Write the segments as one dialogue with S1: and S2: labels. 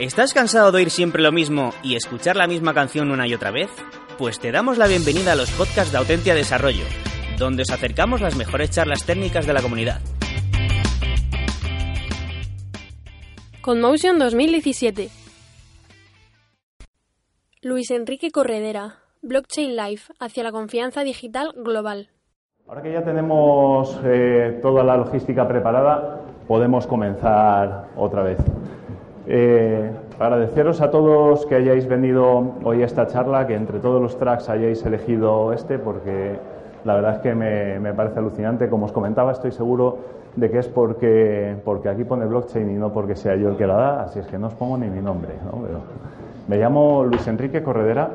S1: ¿Estás cansado de oír siempre lo mismo y escuchar la misma canción una y otra vez? Pues te damos la bienvenida a los podcasts de Autentia Desarrollo, donde os acercamos las mejores charlas técnicas de la comunidad.
S2: Conmotion 2017 Luis Enrique Corredera, Blockchain Life, hacia la confianza digital global.
S3: Ahora que ya tenemos eh, toda la logística preparada, podemos comenzar otra vez. Eh, agradeceros a todos que hayáis venido hoy a esta charla, que entre todos los tracks hayáis elegido este, porque la verdad es que me, parece alucinante. Como os comentaba, estoy seguro de que es porque, porque aquí pone blockchain y no porque sea yo el que la da, así es que no os pongo ni mi nombre. me llamo Luis Enrique Corredera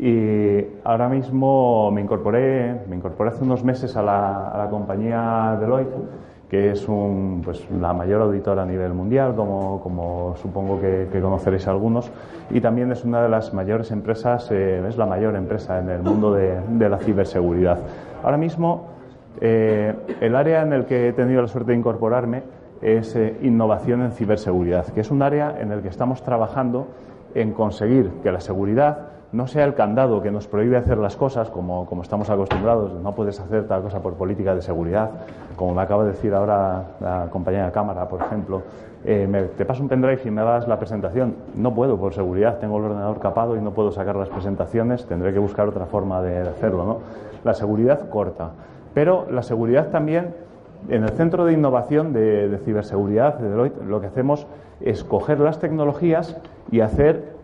S3: y ahora mismo me incorporé, me incorporé hace unos meses a la, a la compañía Deloitte que es un, pues, la mayor auditora a nivel mundial, como, supongo que, conoceréis algunos, y también es una de las mayores empresas, eh, es la mayor empresa en el mundo de, de la ciberseguridad. Ahora mismo, eh, el área en el que he tenido la suerte de incorporarme es eh, innovación en ciberseguridad, que es un área en el que estamos trabajando en conseguir que la seguridad no sea el candado que nos prohíbe hacer las cosas como, como, estamos acostumbrados, no puedes hacer tal cosa por política de seguridad, como me acaba de decir ahora la compañera de cámara, por ejemplo, eh, me, te paso un pendrive y me das la presentación. No puedo por seguridad, tengo el ordenador capado y no puedo sacar las presentaciones, tendré que buscar otra forma de hacerlo. ¿no? La seguridad corta, pero la seguridad también, en el Centro de Innovación de, de Ciberseguridad de Deloitte, lo que hacemos es coger las tecnologías y hacer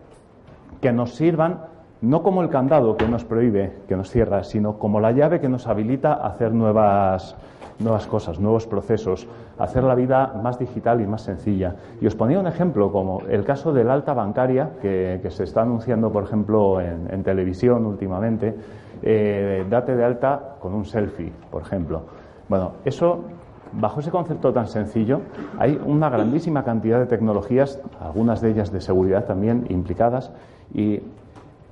S3: que nos sirvan no como el candado que nos prohíbe, que nos cierra, sino como la llave que nos habilita a hacer nuevas, nuevas cosas, nuevos procesos, hacer la vida más digital y más sencilla. Y os ponía un ejemplo, como el caso del alta bancaria, que, se está anunciando, por ejemplo, en, televisión últimamente, eh, date de alta con un selfie, por ejemplo. Bueno, eso bajo ese concepto tan sencillo, hay una grandísima cantidad de tecnologías, algunas de ellas de seguridad también implicadas, y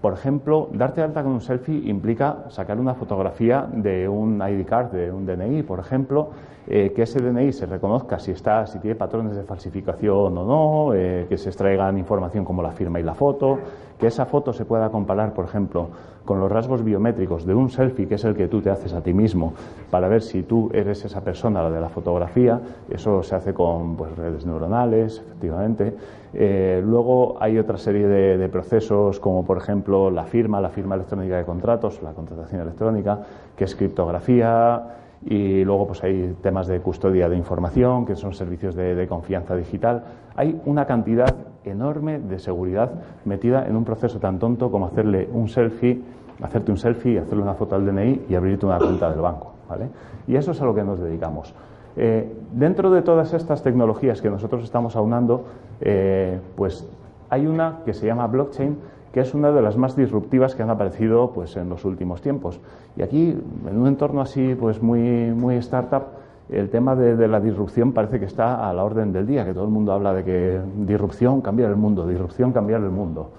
S3: por ejemplo, darte alta con un selfie implica sacar una fotografía de un ID card, de un DNI, por ejemplo, eh, que ese DNI se reconozca si está, si tiene patrones de falsificación o no, eh, que se extraigan información como la firma y la foto, que esa foto se pueda comparar, por ejemplo, con los rasgos biométricos de un selfie, que es el que tú te haces a ti mismo, para ver si tú eres esa persona, la de la fotografía. Eso se hace con pues, redes neuronales, efectivamente. Eh, luego hay otra serie de, procesos, como por ejemplo la firma, la firma electrónica de contratos, la contratación electrónica, que es criptografía. Y luego pues hay temas de custodia de información, que son servicios de, de confianza digital. Hay una cantidad enorme de seguridad metida en un proceso tan tonto como hacerle un selfie, hacerte un selfie, hacerle una foto al DNI y abrirte una cuenta del banco. ¿vale? Y eso es a lo que nos dedicamos. Eh, dentro de todas estas tecnologías que nosotros estamos aunando, eh, pues hay una que se llama blockchain, que es una de las más disruptivas que han aparecido pues, en los últimos tiempos. Y aquí, en un entorno así, pues muy, muy startup, el tema de, la disrupción parece que está a la orden del día, que todo el mundo habla de que disrupción, cambiar el mundo, disrupción, cambiar el mundo.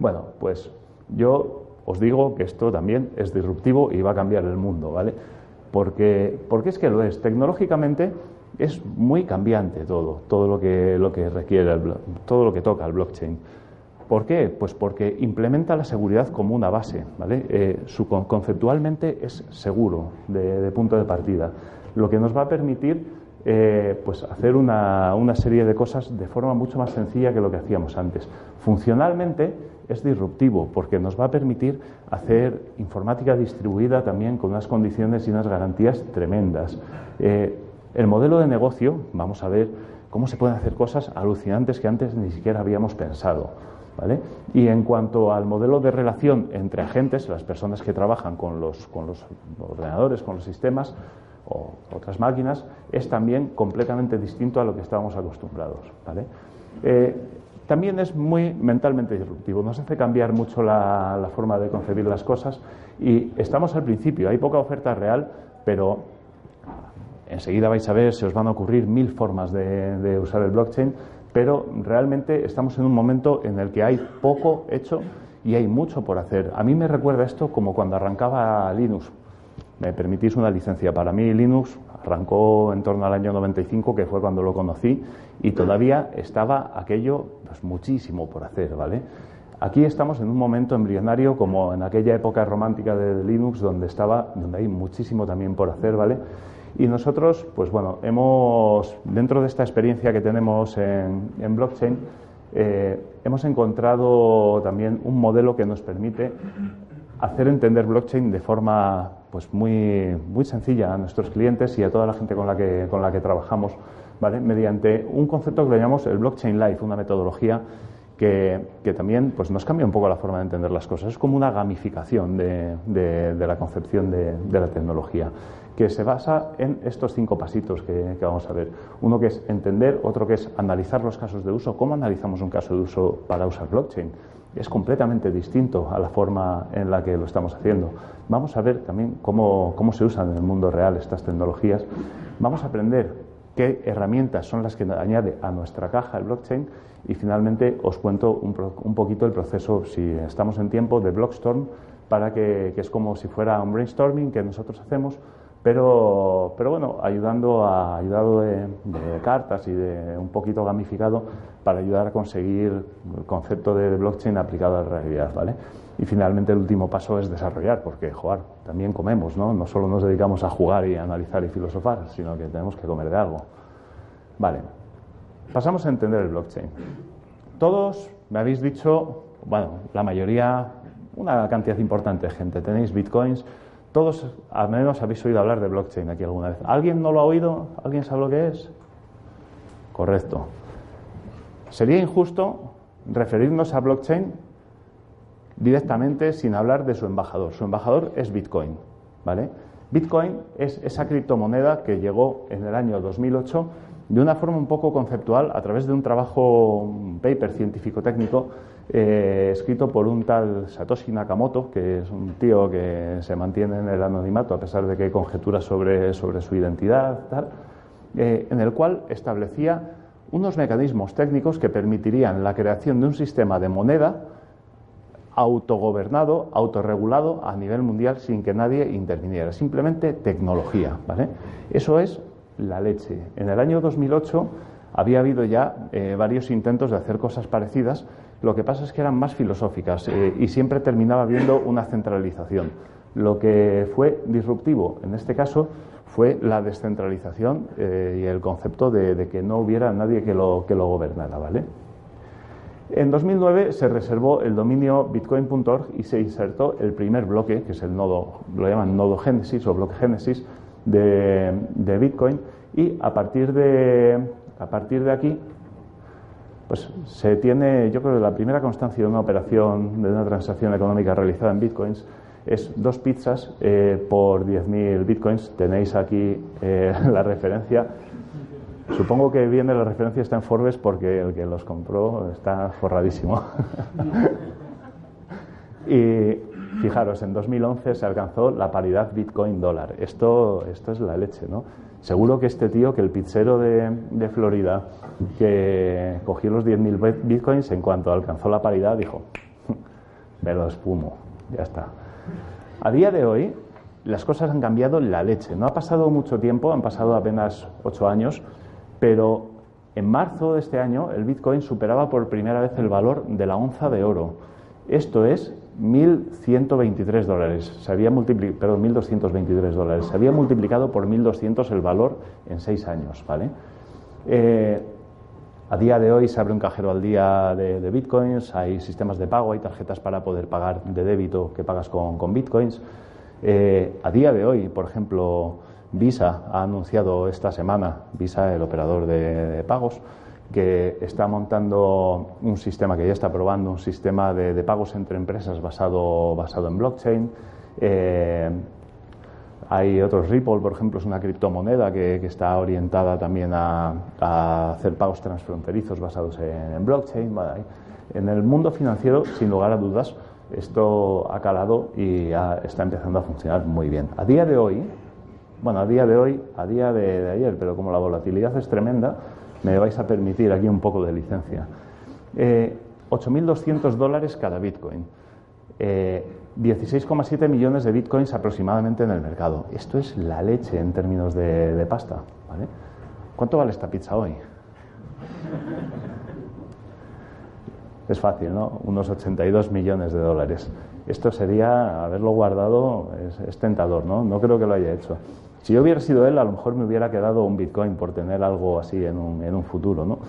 S3: Bueno, pues yo os digo que esto también es disruptivo y va a cambiar el mundo, ¿vale? Porque, porque es que lo es. Tecnológicamente es muy cambiante todo, todo lo que, lo que requiere, todo lo que toca el blockchain. ¿Por qué? Pues porque implementa la seguridad como una base, ¿vale? Eh, su, conceptualmente es seguro de punto de partida lo que nos va a permitir eh, pues hacer una, una, serie de cosas de forma mucho más sencilla que lo que hacíamos antes. Funcionalmente es disruptivo porque nos va a permitir hacer informática distribuida también con unas condiciones y unas garantías tremendas. Eh, el modelo de negocio, vamos a ver cómo se pueden hacer cosas alucinantes que antes ni siquiera habíamos pensado. ¿Vale? Y en cuanto al modelo de relación entre agentes, las personas que trabajan con los, con los ordenadores, con los sistemas, o otras máquinas, es también completamente distinto a lo que estábamos acostumbrados. Eh, también es muy mentalmente disruptivo, nos hace cambiar mucho la, forma de concebir las cosas y estamos al principio, hay poca oferta real, pero enseguida vais a ver, se os van a ocurrir mil formas de, de usar el blockchain, pero realmente estamos en un momento en el que hay poco hecho y hay mucho por hacer. A mí me recuerda esto como cuando arrancaba Linux me permitís una licencia. Para mí Linux arrancó en torno al año 95, que fue cuando lo conocí, y todavía estaba aquello pues, muchísimo por hacer, ¿vale? Aquí estamos en un momento embrionario como en aquella época romántica de Linux donde estaba, donde hay muchísimo también por hacer, ¿vale? Y nosotros, pues bueno, hemos, dentro de esta experiencia que tenemos en, blockchain, eh, hemos encontrado también un modelo que nos permite hacer entender blockchain de forma pues muy, muy sencilla a nuestros clientes y a toda la gente con la que, con la que trabajamos, ¿vale? mediante un concepto que le llamamos el blockchain life, una metodología que, también pues, nos cambia un poco la forma de entender las cosas. Es como una gamificación de, de, la concepción de, la tecnología, que se basa en estos cinco pasitos que, vamos a ver. Uno que es entender, otro que es analizar los casos de uso. ¿Cómo analizamos un caso de uso para usar blockchain? Es completamente distinto a la forma en la que lo estamos haciendo. Vamos a ver también cómo, cómo se usan en el mundo real estas tecnologías. Vamos a aprender qué herramientas son las que añade a nuestra caja el blockchain y finalmente os cuento un, poquito el proceso, si estamos en tiempo, de Blockstorm, para que, es como si fuera un brainstorming que nosotros hacemos, pero, pero bueno, ayudando a, ayudado de, cartas y de un poquito gamificado para ayudar a conseguir el concepto de blockchain aplicado a la realidad, ¿vale? Y finalmente el último paso es desarrollar, porque, jugar también comemos, ¿no? No solo nos dedicamos a jugar y analizar y filosofar, sino que tenemos que comer de algo. Vale, Pasamos a entender el blockchain. Todos me habéis dicho, bueno, la mayoría, una cantidad importante de gente, tenéis bitcoins, todos al menos habéis oído hablar de blockchain aquí alguna vez. ¿Alguien no lo ha oído? ¿Alguien sabe lo que es? Correcto. Sería injusto referirnos a blockchain directamente sin hablar de su embajador. Su embajador es Bitcoin, ¿vale? Bitcoin es esa criptomoneda que llegó en el año 2008 de una forma un poco conceptual a través de un trabajo, un paper científico-técnico eh, escrito por un tal Satoshi Nakamoto, que es un tío que se mantiene en el anonimato a pesar de que hay conjeturas sobre, sobre su identidad, tal, eh, en el cual establecía unos mecanismos técnicos que permitirían la creación de un sistema de moneda autogobernado, autorregulado a nivel mundial sin que nadie interviniera, simplemente tecnología, ¿vale? Eso es la leche. En el año 2008 había habido ya eh, varios intentos de hacer cosas parecidas, lo que pasa es que eran más filosóficas eh, y siempre terminaba habiendo una centralización. Lo que fue disruptivo en este caso fue la descentralización eh, y el concepto de, que no hubiera nadie que lo, que lo gobernara. ¿vale? En 2009 se reservó el dominio bitcoin.org y se insertó el primer bloque, que es el nodo, lo llaman nodo génesis o bloque génesis, de, Bitcoin y a partir de, a partir de aquí pues se tiene, yo creo que la primera constancia de una operación, de una transacción económica realizada en bitcoins es dos pizzas eh, por 10.000 bitcoins. Tenéis aquí eh, la referencia. Supongo que viene la referencia está en Forbes porque el que los compró está forradísimo. y, Fijaros, en 2011 se alcanzó la paridad Bitcoin-dólar. Esto, esto es la leche, ¿no? Seguro que este tío, que el pizzero de, de Florida, que cogió los 10.000 Bitcoins, en cuanto alcanzó la paridad, dijo, me lo espumo, ya está. A día de hoy, las cosas han cambiado la leche. No ha pasado mucho tiempo, han pasado apenas ocho años, pero en marzo de este año el Bitcoin superaba por primera vez el valor de la onza de oro. Esto es 1.123 dólares, se había perdón, 1.223 dólares, se había multiplicado por 1.200 el valor en seis años, ¿vale? Eh, a día de hoy se abre un cajero al día de, bitcoins, hay sistemas de pago, hay tarjetas para poder pagar de débito que pagas con, bitcoins. Eh, a día de hoy, por ejemplo, Visa ha anunciado esta semana, Visa, el operador de pagos, que está montando un sistema que ya está probando, un sistema de, pagos entre empresas basado, basado en blockchain. Eh, hay otros, Ripple, por ejemplo, es una criptomoneda que, está orientada también a, hacer pagos transfronterizos basados en, blockchain. en el mundo financiero, sin lugar a dudas, esto ha calado y está empezando a funcionar muy bien. A día de hoy, bueno, a día de hoy, a día de ayer, pero como la volatilidad es tremenda, me vais a permitir aquí un poco de licencia. 8.200 eh, dólares cada Bitcoin. 16,7 eh, millones de bitcoins aproximadamente en el mercado. Esto es la leche en términos de, pasta. ¿vale? ¿Cuánto vale esta pizza hoy? Es fácil, ¿no? Unos 82 millones de dólares. Esto sería haberlo guardado, es, tentador, ¿no? No creo que lo haya hecho. Si yo hubiera sido él, a lo mejor me hubiera quedado un Bitcoin por tener algo así en un, en un futuro, ¿no?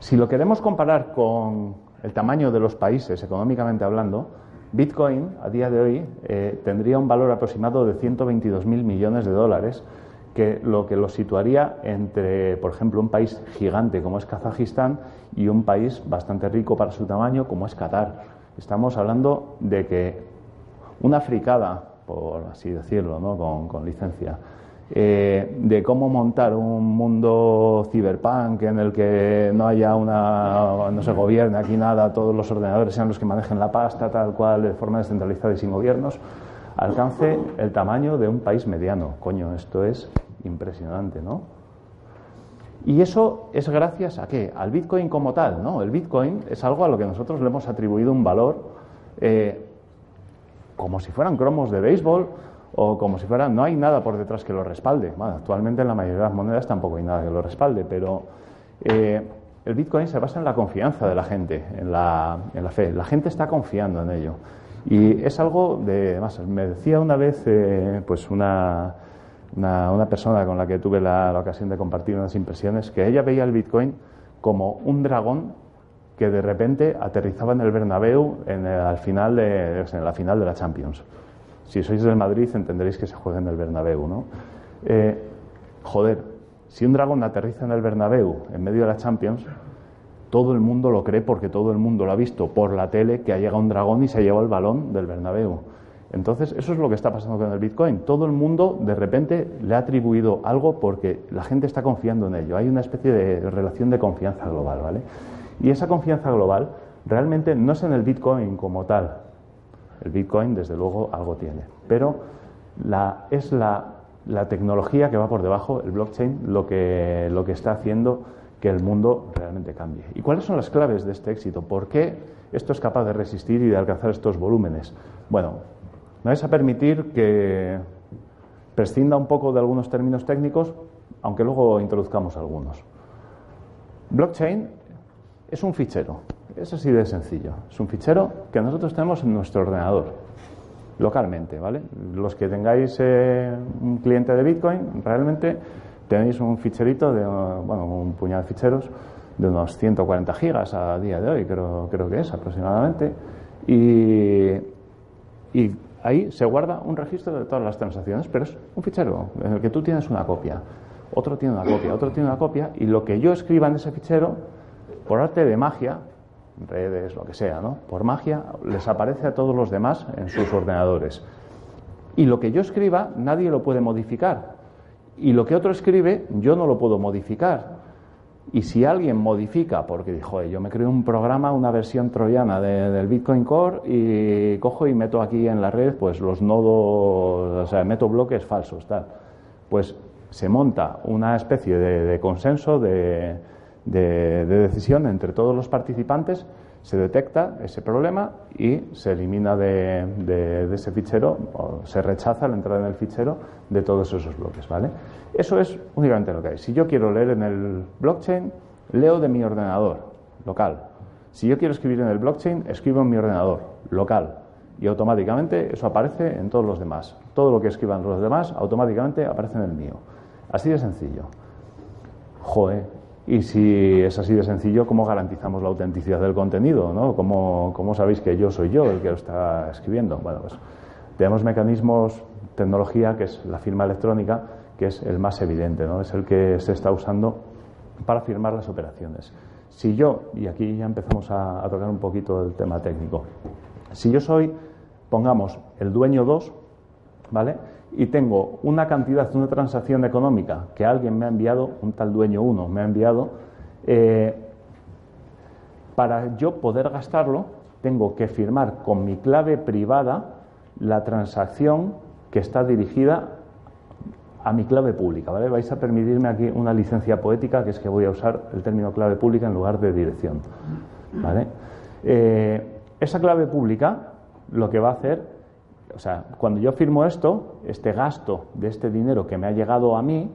S3: Si lo queremos comparar con el tamaño de los países, económicamente hablando, Bitcoin a día de hoy eh, tendría un valor aproximado de 122.000 millones de dólares, que lo que lo situaría entre, por ejemplo, un país gigante como es Kazajistán y un país bastante rico para su tamaño como es Qatar. Estamos hablando de que una fricada, por así decirlo, ¿no? con, con licencia, eh, de cómo montar un mundo ciberpunk en el que no haya una, no se gobierne aquí nada, todos los ordenadores sean los que manejen la pasta, tal cual, de forma descentralizada y sin gobiernos, alcance el tamaño de un país mediano. Coño, esto es impresionante, ¿no? Y eso es gracias a qué? Al Bitcoin como tal, ¿no? El Bitcoin es algo a lo que nosotros le hemos atribuido un valor eh, como si fueran cromos de béisbol o como si fuera, no hay nada por detrás que lo respalde. Actualmente en la mayoría de las monedas tampoco hay nada que lo respalde, pero eh, el Bitcoin se basa en la confianza de la gente, en la, en la, fe. La gente está confiando en ello. Y es algo de, más, me decía una vez, eh, pues una, una, persona con la que tuve la, ocasión de compartir unas impresiones, que ella veía el Bitcoin como un dragón que de repente aterrizaba en el Bernabéu en al final de, en la final de la Champions. Si sois del Madrid entenderéis que se juega en el Bernabéu, ¿no? Eh, joder, si un dragón aterriza en el Bernabéu en medio de la Champions, todo el mundo lo cree porque todo el mundo lo ha visto por la tele que ha llegado un dragón y se ha llevado el balón del Bernabéu. Entonces, eso es lo que está pasando con el Bitcoin. Todo el mundo de repente le ha atribuido algo porque la gente está confiando en ello. Hay una especie de relación de confianza global, ¿vale? Y esa confianza global realmente no es en el Bitcoin como tal, el Bitcoin, desde luego, algo tiene. Pero la, es la, tecnología que va por debajo, el blockchain, lo que, lo que está haciendo que el mundo realmente cambie. ¿Y cuáles son las claves de este éxito? ¿Por qué esto es capaz de resistir y de alcanzar estos volúmenes? Bueno, me vais a permitir que prescinda un poco de algunos términos técnicos, aunque luego introduzcamos algunos. Blockchain es un fichero. Es así de sencillo. Es un fichero que nosotros tenemos en nuestro ordenador, localmente, ¿vale? Los que tengáis eh, un cliente de Bitcoin, realmente tenéis un ficherito de, bueno, un puñado de ficheros de unos 140 gigas a día de hoy, creo, creo que es aproximadamente. Y, y ahí se guarda un registro de todas las transacciones, pero es un fichero en el que tú tienes una copia, otro tiene una copia, otro tiene una copia, y lo que yo escriba en ese fichero, por arte de magia, redes, lo que sea, ¿no? Por magia les aparece a todos los demás en sus ordenadores. Y lo que yo escriba nadie lo puede modificar. Y lo que otro escribe yo no lo puedo modificar. Y si alguien modifica, porque dijo, yo me creo un programa, una versión troyana del Bitcoin Core y cojo y meto aquí en la red pues los nodos, o sea, meto bloques falsos, tal. Pues se monta una especie de consenso, de, de, decisión entre todos los participantes, se detecta ese problema y se elimina de, ese fichero o se rechaza la entrada en el fichero de todos esos bloques. ¿vale? Eso es únicamente lo que hay. Si yo quiero leer en el blockchain, leo de mi ordenador local. Si yo quiero escribir en el blockchain, escribo en mi ordenador local. Y automáticamente eso aparece en todos los demás. Todo lo que escriban los demás automáticamente aparece en el mío. Así de sencillo. Joe, y si es así de sencillo, ¿cómo garantizamos la autenticidad del contenido? ¿no? ¿Cómo, sabéis que yo soy yo el que lo está escribiendo? Bueno, pues tenemos mecanismos, tecnología, que es la firma electrónica, que es el más evidente, ¿no? es el que se está usando para firmar las operaciones. Si yo, y aquí ya empezamos a, a tocar un poquito el tema técnico, si yo soy, pongamos, el dueño 2, ¿vale? Y tengo una cantidad, una transacción económica que alguien me ha enviado, un tal dueño 1 me ha enviado, eh, para yo poder gastarlo, tengo que firmar con mi clave privada la transacción que está dirigida a mi clave pública. ¿vale? Vais a permitirme aquí una licencia poética, que es que voy a usar el término clave pública en lugar de dirección. ¿vale? Eh, esa clave pública lo que va a hacer, o sea, cuando yo firmo esto, este gasto de este dinero que me ha llegado a mí,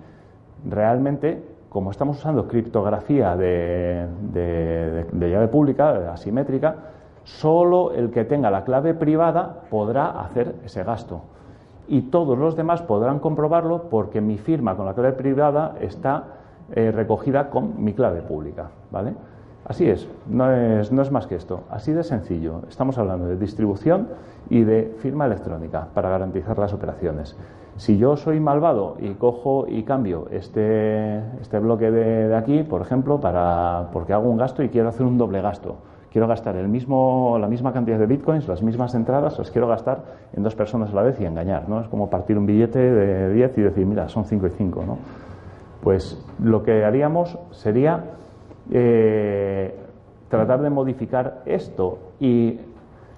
S3: realmente, como estamos usando criptografía de, de llave pública, asimétrica, solo el que tenga la clave privada podrá hacer ese gasto. Y todos los demás podrán comprobarlo porque mi firma con la clave privada está eh, recogida con mi clave pública. ¿vale? Así es no, es, no es más que esto. Así de sencillo. Estamos hablando de distribución y de firma electrónica para garantizar las operaciones. Si yo soy malvado y cojo y cambio este, este bloque de, aquí, por ejemplo, para, porque hago un gasto y quiero hacer un doble gasto, quiero gastar el mismo, la misma cantidad de bitcoins, las mismas entradas, las quiero gastar en dos personas a la vez y engañar. ¿no? Es como partir un billete de 10 y decir, mira, son 5 y 5. ¿no? Pues lo que haríamos sería eh, tratar de modificar esto y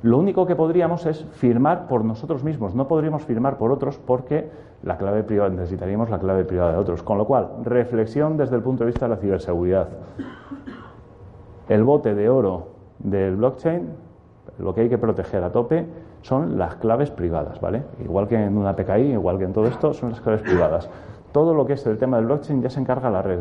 S3: lo único que podríamos es firmar por nosotros mismos, no podríamos firmar por otros porque la clave privada necesitaríamos la clave privada de otros. Con lo cual, reflexión desde el punto de vista de la ciberseguridad. El bote de oro del blockchain, lo que hay que proteger a tope son las claves privadas, ¿vale? Igual que en una PKI, igual que en todo esto, son las claves privadas. Todo lo que es el tema del blockchain ya se encarga la red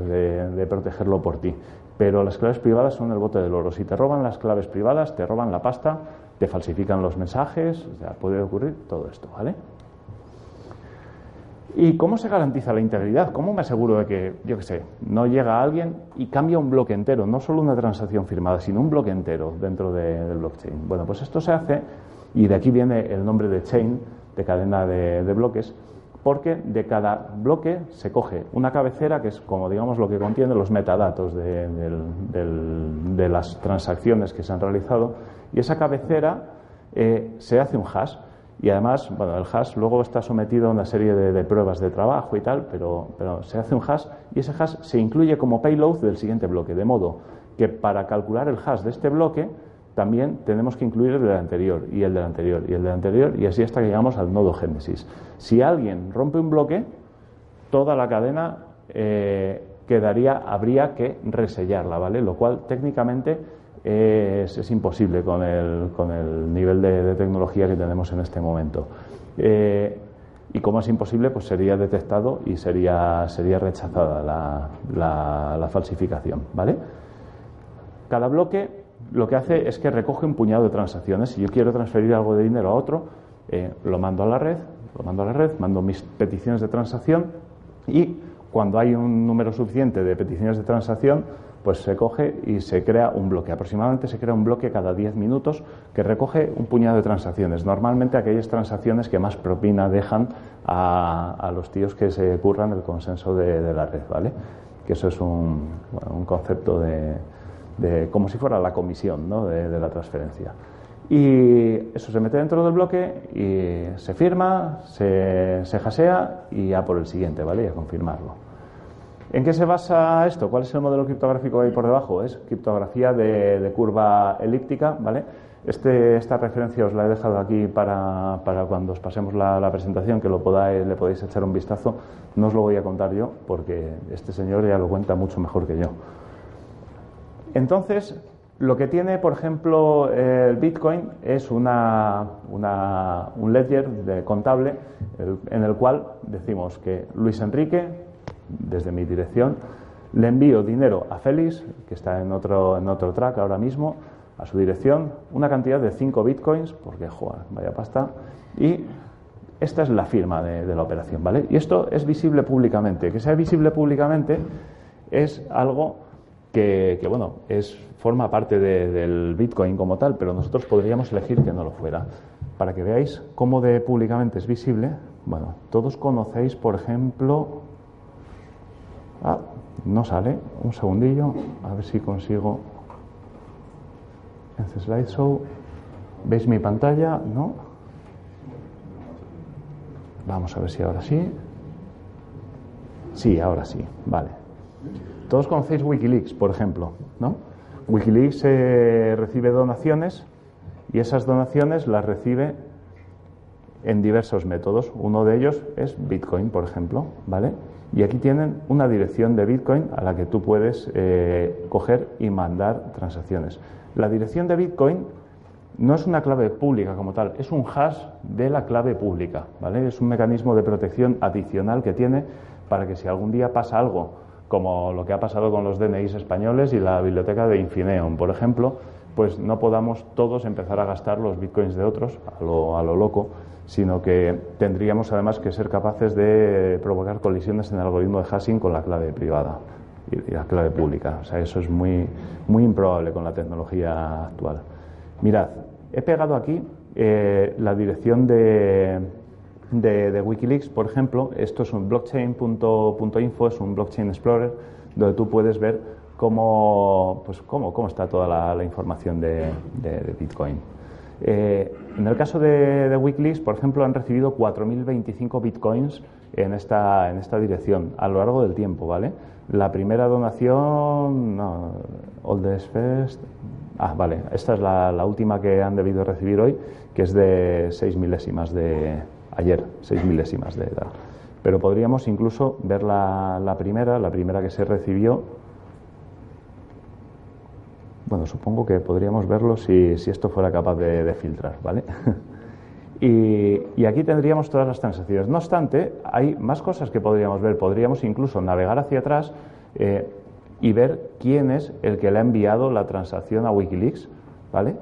S3: de, protegerlo por ti. Pero las claves privadas son el bote del oro. Si te roban las claves privadas, te roban la pasta, te falsifican los mensajes, puede ocurrir todo esto, ¿vale? ¿Y cómo se garantiza la integridad? ¿Cómo me aseguro de que, yo qué sé, no llega alguien y cambia un bloque entero, no solo una transacción firmada, sino un bloque entero dentro del blockchain? Bueno, pues esto se hace, y de aquí viene el nombre de chain, de cadena de bloques, porque de cada bloque se coge una cabecera que es como digamos lo que contiene los metadatos de, las transacciones que se han realizado y esa cabecera eh, se hace un hash. Y además bueno el hash luego está sometido a una serie de, pruebas de trabajo y tal pero, pero se hace un hash y ese hash se incluye como payload del siguiente bloque. De modo que para calcular el hash de este bloque también tenemos que incluir el del anterior y el del anterior y el del anterior y así hasta que llegamos al nodo génesis. Si alguien rompe un bloque, toda la cadena eh, quedaría, habría que resellarla, ¿vale? Lo cual técnicamente es, imposible con el, con el nivel de, tecnología que tenemos en este momento. Eh, y como es imposible, pues sería detectado y sería, sería rechazada la, la, la falsificación, ¿vale? Cada bloque lo que hace es que recoge un puñado de transacciones. Si yo quiero transferir algo de dinero a otro, eh, lo mando a la red, lo mando a la red, mando mis peticiones de transacción y cuando hay un número suficiente de peticiones de transacción, pues se coge y se crea un bloque. Aproximadamente se crea un bloque cada 10 minutos que recoge un puñado de transacciones. Normalmente aquellas transacciones que más propina dejan a, los tíos que se curran el consenso de, la red, ¿vale? Que eso es un concepto de, como si fuera la comisión de, la transferencia. Y eso se mete dentro del bloque y se firma, se, se y ya por el siguiente, ¿vale? Y a confirmarlo. ¿En qué se basa esto? ¿Cuál es el modelo criptográfico ahí por debajo? Es criptografía de, curva elíptica, ¿vale? Este, esta referencia os la he dejado aquí para, para cuando os pasemos la, la, presentación, que lo podáis, le podéis echar un vistazo. No os lo voy a contar yo, porque este señor ya lo cuenta mucho mejor que yo. Entonces, lo que tiene, por ejemplo, el Bitcoin es una, un ledger de contable en el cual decimos que Luis Enrique, desde mi dirección, le envío dinero a Félix, que está en otro, en otro track ahora mismo, a su dirección, una cantidad de 5 bitcoins, porque, joder, vaya pasta, y esta es la firma de, de la operación, ¿vale? Y esto es visible públicamente. Que sea visible públicamente es algo que, bueno, es, forma parte del Bitcoin como tal, pero nosotros podríamos elegir que no lo fuera. Para que veáis cómo de públicamente es visible, bueno, todos conocéis, por ejemplo, ah, no sale, un segundillo, a ver si consigo en slideshow. ¿Veis mi pantalla? ¿No? Vamos a ver si ahora sí. Sí, ahora sí, vale. Todos conocéis Wikileaks, por ejemplo, ¿no? Wikileaks eh, recibe donaciones y esas donaciones las recibe en diversos métodos. Uno de ellos es Bitcoin, por ejemplo, ¿vale? Y aquí tienen una dirección de Bitcoin a la que tú puedes eh, coger y mandar transacciones. La dirección de Bitcoin no es una clave pública como tal, es un hash de la clave pública, ¿vale? Es un mecanismo de protección adicional que tiene para que si algún día pasa algo, como lo que ha pasado con los DNIs españoles y la biblioteca de Infineon, por ejemplo, pues no podamos todos empezar a gastar los bitcoins de otros a lo, a lo loco, sino que tendríamos además que ser capaces de provocar colisiones en el algoritmo de hashing con la clave privada y la clave pública. O sea, eso es muy, muy improbable con la tecnología actual. Mirad, he pegado aquí eh, la dirección de, de, Wikileaks, por ejemplo. Esto es un blockchain.info, es un blockchain explorer, donde tú puedes ver cómo, pues, cómo, cómo está toda la, información de, Bitcoin. Eh, en el caso de, Wikileaks, por ejemplo, han recibido 4.025 bitcoins en esta, en esta dirección a lo largo del tiempo, ¿vale? La primera donación, no, Oldest First, Ah, vale, esta es la, última que han debido recibir hoy, que es de seis milésimas de ayer, seis milésimas de edad. Pero podríamos incluso ver la, primera, la primera que se recibió. Bueno, supongo que podríamos verlo si, esto fuera capaz de, filtrar, ¿vale? y, aquí tendríamos todas las transacciones. No obstante, hay más cosas que podríamos ver. Podríamos incluso navegar hacia atrás. Eh, y ver quién es el que le ha enviado la transacción a Wikileaks, ¿vale?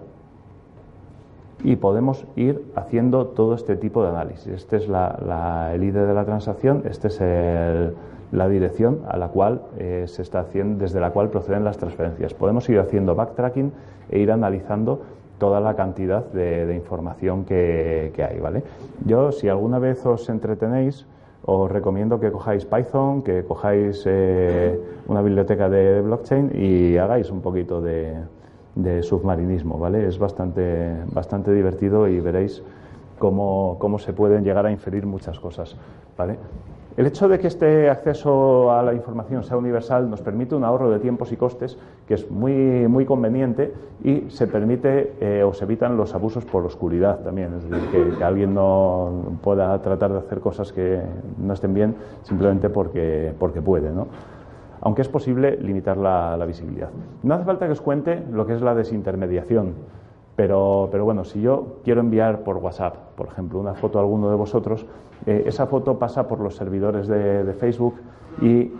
S3: Y podemos ir haciendo todo este tipo de análisis. Este es la, el ID de la transacción, este es la dirección a la cual eh, se está haciendo, desde la cual proceden las transferencias. Podemos ir haciendo backtracking e ir analizando toda la cantidad de, información que, que, hay, ¿vale? Yo, si alguna vez os entretenéis, os recomiendo que cojáis Python, que cojáis eh, una biblioteca de blockchain y hagáis un poquito de, submarinismo, ¿vale? Es bastante, bastante divertido y veréis cómo, cómo se pueden llegar a inferir muchas cosas, ¿vale? El hecho de que este acceso a la información sea universal nos permite un ahorro de tiempos y costes que es muy, muy conveniente y se permite eh, o se evitan los abusos por oscuridad también, es decir, que, alguien no pueda tratar de hacer cosas que no estén bien simplemente porque, porque puede, ¿no? Aunque es posible limitar la, la visibilidad. No hace falta que os cuente lo que es la desintermediación. Pero, pero, bueno, si yo quiero enviar por WhatsApp, por ejemplo, una foto a alguno de vosotros, eh, esa foto pasa por los servidores de, Facebook y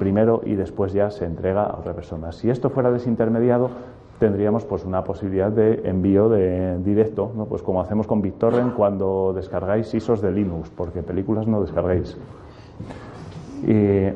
S3: primero y después ya se entrega a otra persona. Si esto fuera desintermediado, tendríamos pues una posibilidad de envío de directo, ¿no? pues como hacemos con BitTorrent cuando descargáis ISOs de Linux, porque películas no descargáis. Y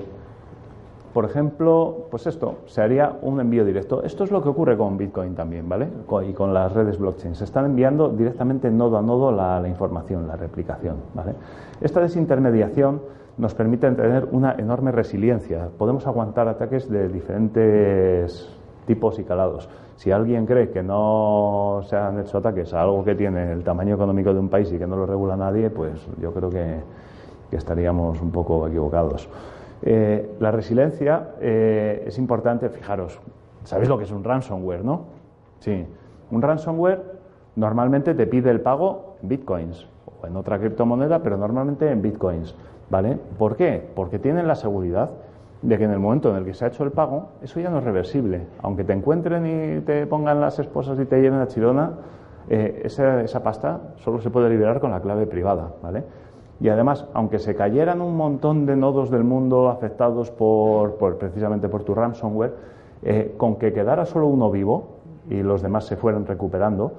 S3: por ejemplo, pues esto, se haría un envío directo. Esto es lo que ocurre con Bitcoin también, ¿vale? Y con las redes blockchain. Se están enviando directamente nodo a nodo la, información, la replicación, ¿vale? Esta desintermediación nos permite tener una enorme resiliencia. Podemos aguantar ataques de diferentes tipos y calados. Si alguien cree que no se han hecho ataques a algo que tiene el tamaño económico de un país y que no lo regula nadie, pues yo creo que estaríamos un poco equivocados. Eh, la resiliencia eh, es importante, fijaros, ¿sabéis lo que es un ransomware, no? Sí, un ransomware normalmente te pide el pago en bitcoins o en otra criptomoneda, pero normalmente en bitcoins, ¿vale? ¿Por qué? Porque tienen la seguridad de que en el momento en el que se ha hecho el pago, eso ya no es reversible. Aunque te encuentren y te pongan las esposas y te lleven a Chirona, eh, esa, esa pasta solo se puede liberar con la clave privada, ¿vale? Y además, aunque se cayeran un montón de nodos del mundo afectados por, precisamente por tu ransomware, eh, con que quedara solo uno vivo y los demás se fueran recuperando,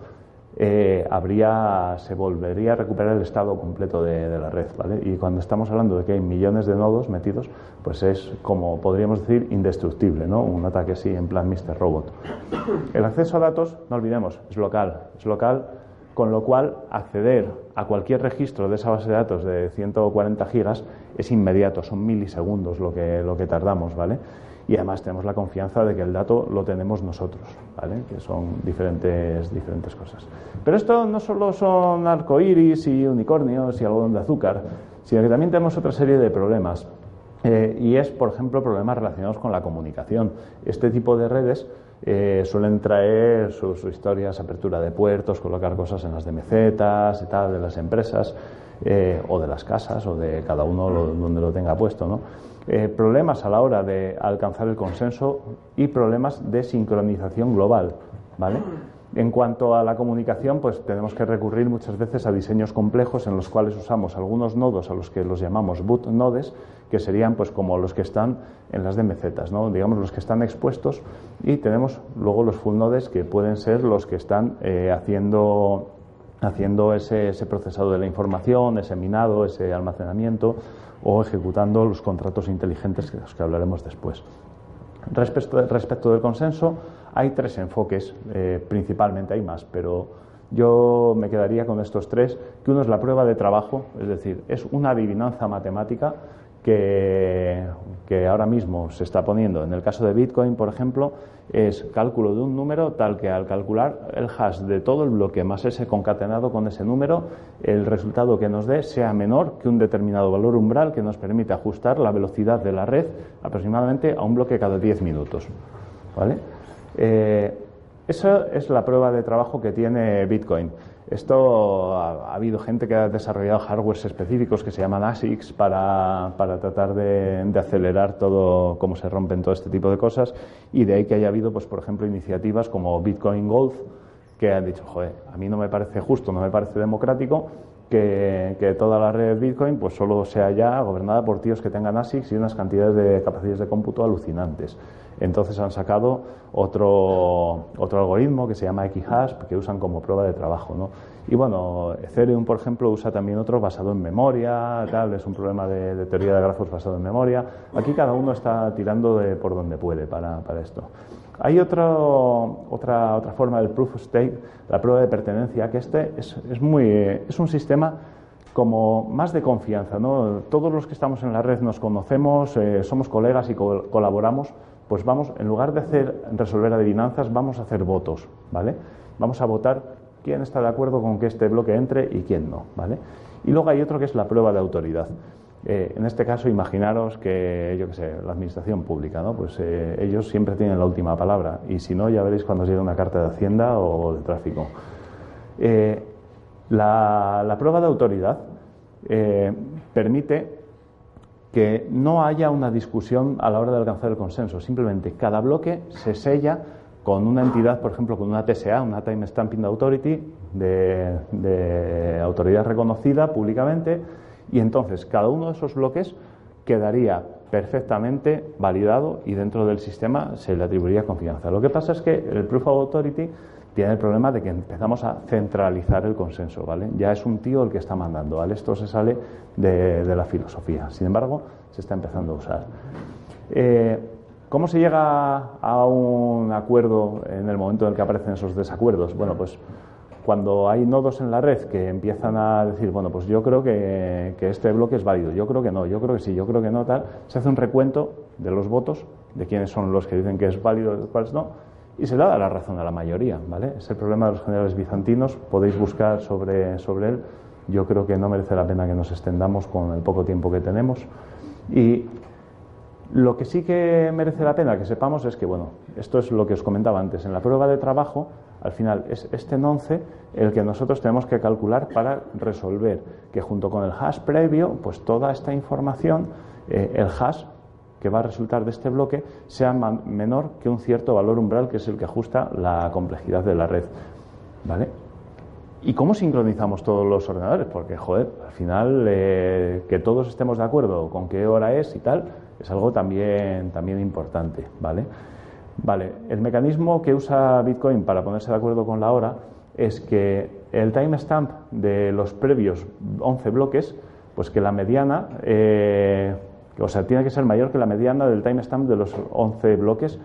S3: eh, habría, se volvería a recuperar el estado completo de, la red. ¿vale? Y cuando estamos hablando de que hay millones de nodos metidos, pues es como podríamos decir indestructible, ¿no? un ataque así en plan Mr. Robot. El acceso a datos, no olvidemos, es local. Es local con lo cual acceder a cualquier registro de esa base de datos de 140 gigas es inmediato, son milisegundos lo que, lo que tardamos, ¿vale? Y además tenemos la confianza de que el dato lo tenemos nosotros, ¿vale? Que son diferentes, diferentes cosas. Pero esto no solo son arcoíris y unicornios y algodón de azúcar, sino que también tenemos otra serie de problemas. Eh, y es, por ejemplo, problemas relacionados con la comunicación. Este tipo de redes eh, suelen traer sus, historias, apertura de puertos, colocar cosas en las DMZ y tal, de las empresas, eh, o de las casas, o de cada uno donde lo tenga puesto, ¿no? Eh, problemas a la hora de alcanzar el consenso y problemas de sincronización global, ¿vale? En cuanto a la comunicación, pues tenemos que recurrir muchas veces a diseños complejos en los cuales usamos algunos nodos a los que los llamamos boot nodes, que serían pues como los que están en las DMZ, ¿no? digamos los que están expuestos, y tenemos luego los full nodes que pueden ser los que están eh, haciendo, haciendo ese, ese procesado de la información, ese minado, ese almacenamiento o ejecutando los contratos inteligentes de los que hablaremos después. Respecto, respecto del consenso, hay tres enfoques, eh, principalmente hay más, pero yo me quedaría con estos tres, que uno es la prueba de trabajo, es decir, es una adivinanza matemática que, que, ahora mismo se está poniendo. En el caso de Bitcoin, por ejemplo, es cálculo de un número tal que al calcular el hash de todo el bloque más ese concatenado con ese número, el resultado que nos dé sea menor que un determinado valor umbral que nos permite ajustar la velocidad de la red aproximadamente a un bloque cada 10 minutos. ¿Vale? Eh, esa es la prueba de trabajo que tiene Bitcoin. Esto ha, habido gente que ha desarrollado hardwares específicos que se llaman ASICs para, tratar de, acelerar todo, cómo se rompen todo este tipo de cosas. Y de ahí que haya habido, pues, por ejemplo, iniciativas como Bitcoin Gold que han dicho, joder, a mí no me parece justo, no me parece democrático que, que, toda la red Bitcoin pues solo sea ya gobernada por tíos que tengan ASICs y unas cantidades de capacidades de cómputo alucinantes. Entonces han sacado otro, otro algoritmo que se llama XHash que usan como prueba de trabajo. ¿no? Y bueno, Ethereum, por ejemplo, usa también otro basado en memoria, tal, es un problema de, teoría de grafos basado en memoria. Aquí cada uno está tirando de por donde puede para, para esto. Hay otra, otra forma del proof of stake, la prueba de pertenencia, que este es, es, muy, es un sistema como más de confianza. ¿no? Todos los que estamos en la red nos conocemos, eh, somos colegas y colaboramos pues vamos, en lugar de hacer, resolver adivinanzas, vamos a hacer votos, ¿vale? Vamos a votar quién está de acuerdo con que este bloque entre y quién no, ¿vale? Y luego hay otro que es la prueba de autoridad. Eh, en este caso, imaginaros que, yo qué sé, la administración pública, ¿no? Pues eh, ellos siempre tienen la última palabra y si no, ya veréis cuando os llegue una carta de Hacienda o de tráfico. Eh, la, la, prueba de autoridad permite que no haya una discusión a la hora de alcanzar el consenso. Simplemente cada bloque se sella con una entidad, por ejemplo, con una TSA, una Time Stamping Authority, de, autoridad reconocida públicamente, y entonces cada uno de esos bloques quedaría perfectamente validado y dentro del sistema se le atribuiría confianza. Lo que pasa es que el Proof of Authority tiene el problema de que empezamos a centralizar el consenso, ¿vale? Ya es un tío el que está mandando, ¿vale? Esto se sale de, la filosofía. Sin embargo, se está empezando a usar. Eh, ¿Cómo se llega a un acuerdo en el momento en el que aparecen esos desacuerdos? Bueno, pues cuando hay nodos en la red que empiezan a decir, bueno, pues yo creo que, este bloque es válido, yo creo que no, yo creo que sí, yo creo que no, tal, se hace un recuento de los votos, de quiénes son los que dicen que es válido y cuáles no, y se le da la razón a la mayoría, ¿vale? Es el problema de los generales bizantinos, podéis buscar sobre, sobre él, yo creo que no merece la pena que nos extendamos con el poco tiempo que tenemos. Y lo que sí que merece la pena que sepamos es que, bueno, esto es lo que os comentaba antes, en la prueba de trabajo, al final es este nonce el que nosotros tenemos que calcular para resolver que junto con el hash previo, pues toda esta información, eh, el hash que va a resultar de este bloque sea menor que un cierto valor umbral que es el que ajusta la complejidad de la red. ¿Vale? ¿Y cómo sincronizamos todos los ordenadores? Porque, joder, al final eh, que todos estemos de acuerdo con qué hora es y tal, es algo también, también importante, ¿vale? Vale, el mecanismo que usa Bitcoin para ponerse de acuerdo con la hora es que el timestamp de los previos 11 bloques, pues que la mediana eh, o sea, tiene que ser mayor que la mediana del timestamp de los 11 bloques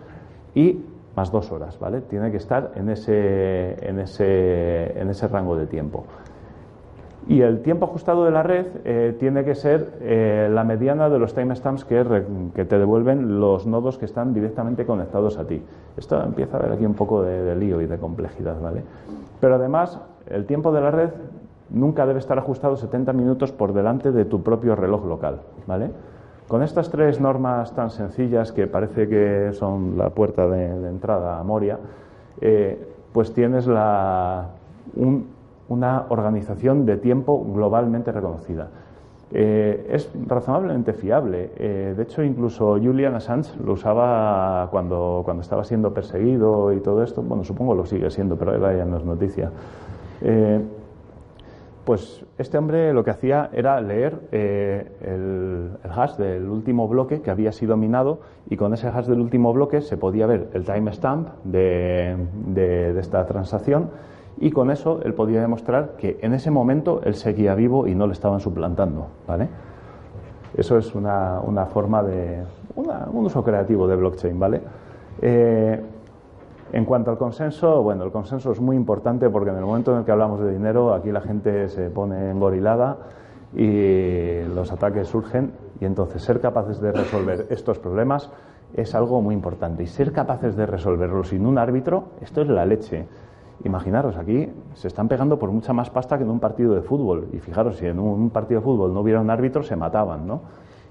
S3: y más dos horas, ¿vale? Tiene que estar en ese, en ese, en ese rango de tiempo. Y el tiempo ajustado de la red eh, tiene que ser eh, la mediana de los timestamps que, que te devuelven los nodos que están directamente conectados a ti. Esto empieza a haber aquí un poco de, de lío y de complejidad, ¿vale? Pero además, el tiempo de la red nunca debe estar ajustado 70 minutos por delante de tu propio reloj local, ¿vale? Con estas tres normas tan sencillas que parece que son la puerta de, entrada a Moria, eh, pues tienes la, una organización de tiempo globalmente reconocida. eh, es razonablemente fiable. Eh, de hecho, incluso Julian Assange lo usaba cuando, cuando estaba siendo perseguido y todo esto. Bueno, supongo lo sigue siendo, pero ahora ya no es noticia. Pues este hombre lo que hacía era leer el, hash del último bloque que había sido minado y con ese hash del último bloque se podía ver el timestamp de, de, de esta transacción y con eso él podía demostrar que en ese momento él seguía vivo y no le estaban suplantando. ¿vale? Eso es una, una forma de. un uso creativo de blockchain. ¿vale? Eh, en cuanto al consenso, bueno, el consenso es muy importante porque en el momento en el que hablamos de dinero, aquí la gente se pone engorilada y los ataques surgen y entonces ser capaces de resolver estos problemas es algo muy importante y ser capaces de resolverlo sin un árbitro, esto es la leche. Imaginaros, aquí se están pegando por mucha más pasta que en un partido de fútbol. Y fijaros, si en un partido de fútbol no hubiera un árbitro, se mataban, ¿no?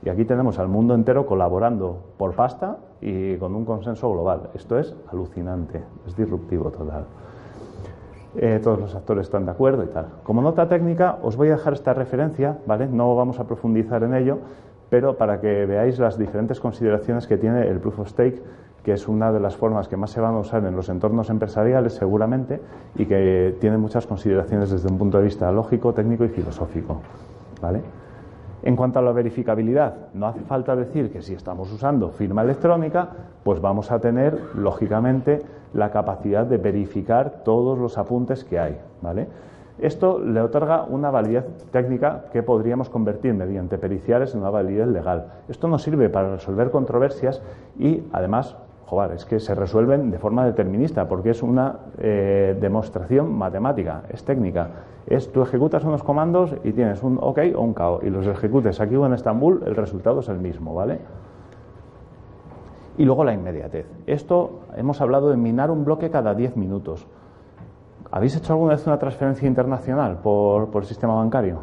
S3: Y aquí tenemos al mundo entero colaborando por pasta y con un consenso global. Esto es alucinante, es disruptivo total. Eh, todos los actores están de acuerdo y tal. Como nota técnica, os voy a dejar esta referencia, ¿vale? No vamos a profundizar en ello, pero para que veáis las diferentes consideraciones que tiene el proof of stake que es una de las formas que más se van a usar en los entornos empresariales seguramente y que tiene muchas consideraciones desde un punto de vista lógico, técnico y filosófico. ¿vale? En cuanto a la verificabilidad, no hace falta decir que si estamos usando firma electrónica, pues vamos a tener, lógicamente, la capacidad de verificar todos los apuntes que hay. ¿vale? Esto le otorga una validez técnica que podríamos convertir mediante periciales en una validez legal. Esto nos sirve para resolver controversias y, además, joder, es que se resuelven de forma determinista, porque es una eh, demostración matemática, es técnica. Es tú ejecutas unos comandos y tienes un OK o un KO, y los ejecutes aquí o en Estambul, el resultado es el mismo, ¿vale? Y luego la inmediatez. Esto hemos hablado de minar un bloque cada 10 minutos. ¿Habéis hecho alguna vez una transferencia internacional por, por el sistema bancario?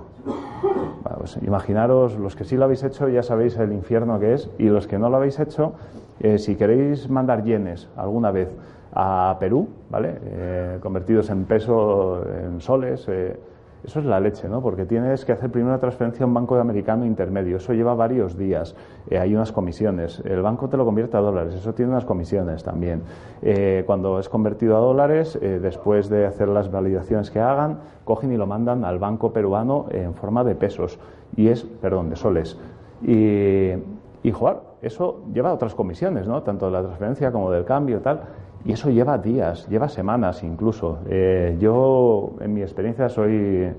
S3: Pues imaginaros, los que sí lo habéis hecho ya sabéis el infierno que es, y los que no lo habéis hecho, eh, si queréis mandar yenes alguna vez a Perú, ¿vale? Eh, convertidos en peso, en soles, eh, eso es la leche, ¿no? Porque tienes que hacer primero una transferencia a un banco americano intermedio. Eso lleva varios días. hay unas comisiones. El banco te lo convierte a dólares. Eso tiene unas comisiones también. cuando es convertido a dólares, después de hacer las validaciones que hagan, cogen y lo mandan al banco peruano en forma de pesos. Y es, perdón, de soles. Y jugar, eso lleva otras comisiones, ¿no? Tanto de la transferencia como del cambio tal. Y eso lleva días, lleva semanas incluso. Eh, yo, en mi experiencia, soy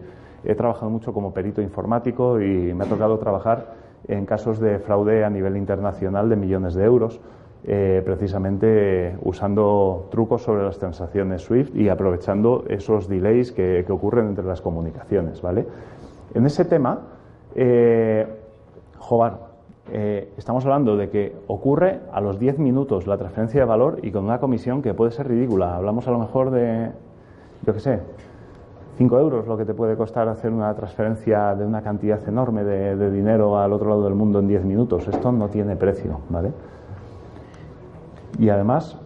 S3: he trabajado mucho como perito informático y me ha tocado trabajar en casos de fraude a nivel internacional de millones de euros, eh, precisamente usando trucos sobre las transacciones SWIFT y aprovechando esos delays que, que ocurren entre las comunicaciones, ¿vale? En ese tema, eh, Jobar, eh, estamos hablando de que ocurre a los 10 minutos la transferencia de valor y con una comisión que puede ser ridícula. Hablamos a lo mejor de, yo qué sé, 5 euros lo que te puede costar hacer una transferencia de una cantidad enorme de, dinero al otro lado del mundo en 10 minutos. Esto no tiene precio, ¿vale? Y además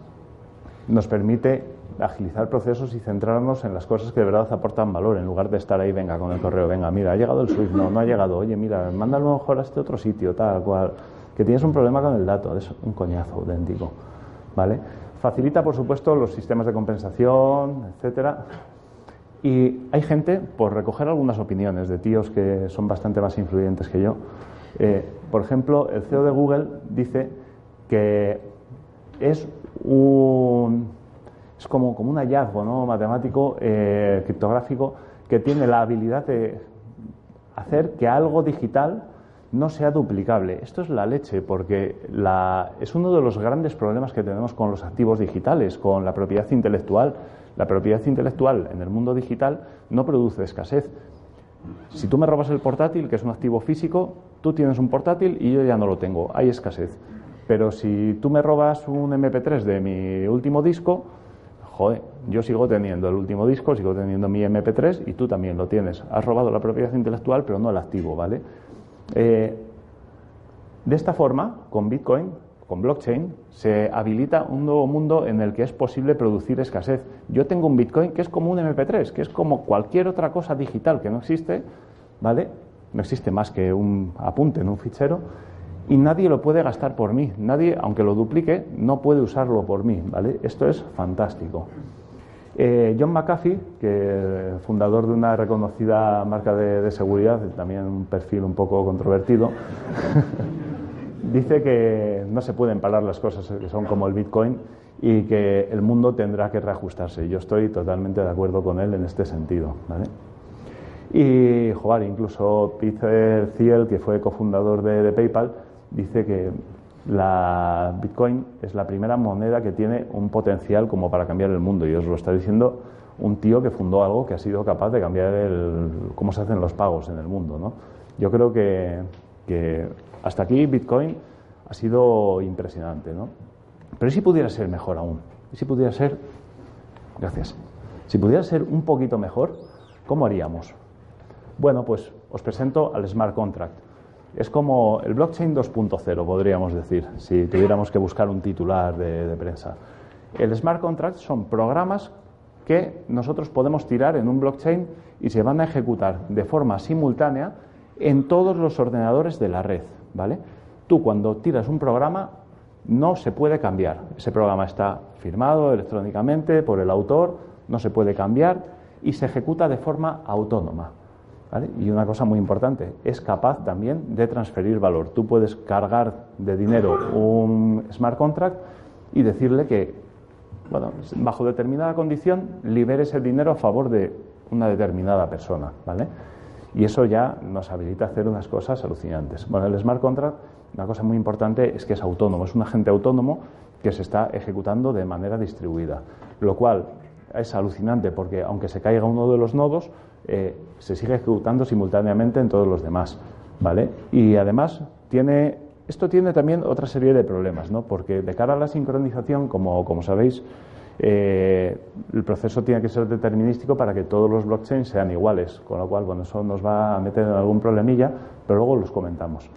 S3: nos permite agilizar procesos y centrarnos en las cosas que de verdad aportan valor, en lugar de estar ahí, venga, con el correo, venga, mira, ha llegado el Swift, no, no ha llegado, oye, mira, mándalo mejor a este otro sitio, tal cual, que tienes un problema con el dato, es un coñazo auténtico, ¿vale? Facilita, por supuesto, los sistemas de compensación, etcétera. Y hay gente, por recoger algunas opiniones de tíos que son bastante más influyentes que yo, eh, por ejemplo, el CEO de Google dice que es un es como, un hallazgo ¿no? matemático, eh, criptográfico, que tiene la habilidad de hacer que algo digital no sea duplicable. Esto es la leche, porque es uno de los grandes problemas que tenemos con los activos digitales, con la propiedad intelectual. La propiedad intelectual en el mundo digital no produce escasez. Si tú me robas el portátil, que es un activo físico, tú tienes un portátil y yo ya no lo tengo, hay escasez. Pero si tú me robas un MP3 de mi último disco, joder, yo sigo teniendo el último disco, sigo teniendo mi MP3 y tú también lo tienes. Has robado la propiedad intelectual, pero no el activo, ¿vale? Eh, de esta forma, con Bitcoin, con blockchain, se habilita un nuevo mundo en el que es posible producir escasez. Yo tengo un Bitcoin que es como un MP3, que es como cualquier otra cosa digital que no existe, ¿vale? no existe más que un apunte en un fichero y nadie lo puede gastar por mí. Nadie, aunque lo duplique, no puede usarlo por mí. ¿vale? Esto es fantástico. Eh, John McAfee, que fundador de una reconocida marca de, seguridad, también un perfil un poco controvertido, dice que no se pueden parar las cosas que son como el Bitcoin y que el mundo tendrá que reajustarse. Yo estoy totalmente de acuerdo con él en este sentido. ¿vale? Y, joder, incluso Peter Thiel, que fue cofundador de PayPal, dice que la Bitcoin es la primera moneda que tiene un potencial como para cambiar el mundo y os lo está diciendo un tío que fundó algo que ha sido capaz de cambiar el, cómo se hacen los pagos en el mundo. ¿no? Yo creo que, que hasta aquí Bitcoin ha sido impresionante. ¿no? Pero si pudiera ser mejor aún? ¿Y si pudiera ser, gracias, si pudiera ser un poquito mejor, ¿cómo haríamos? Bueno, pues os presento al smart contract. Es como el blockchain 2.0, podríamos decir, si tuviéramos que buscar un titular de, prensa. El smart contract son programas que nosotros podemos tirar en un blockchain y se van a ejecutar de forma simultánea en todos los ordenadores de la red, ¿vale? Tú cuando tiras un programa no se puede cambiar. Ese programa está firmado electrónicamente por el autor, no se puede cambiar y se ejecuta de forma autónoma. Y una cosa muy importante, es capaz también de transferir valor. Tú puedes cargar de dinero un smart contract y decirle que, bueno, bajo determinada condición, libere ese dinero a favor de una determinada persona, ¿vale? Y eso ya nos habilita a hacer unas cosas alucinantes. Bueno, el smart contract, una cosa muy importante es que es autónomo, es un agente autónomo que se está ejecutando de manera distribuida, lo cual es alucinante porque aunque se caiga uno de los nodos, eh, se sigue ejecutando simultáneamente en todos los demás. ¿vale? Y además tiene, esto tiene también otra serie de problemas, ¿no? porque de cara a la sincronización, como, como sabéis, eh, el proceso tiene que ser determinístico para que todos los blockchains sean iguales, con lo cual, bueno, eso nos va a meter en algún problemilla, pero luego los comentamos.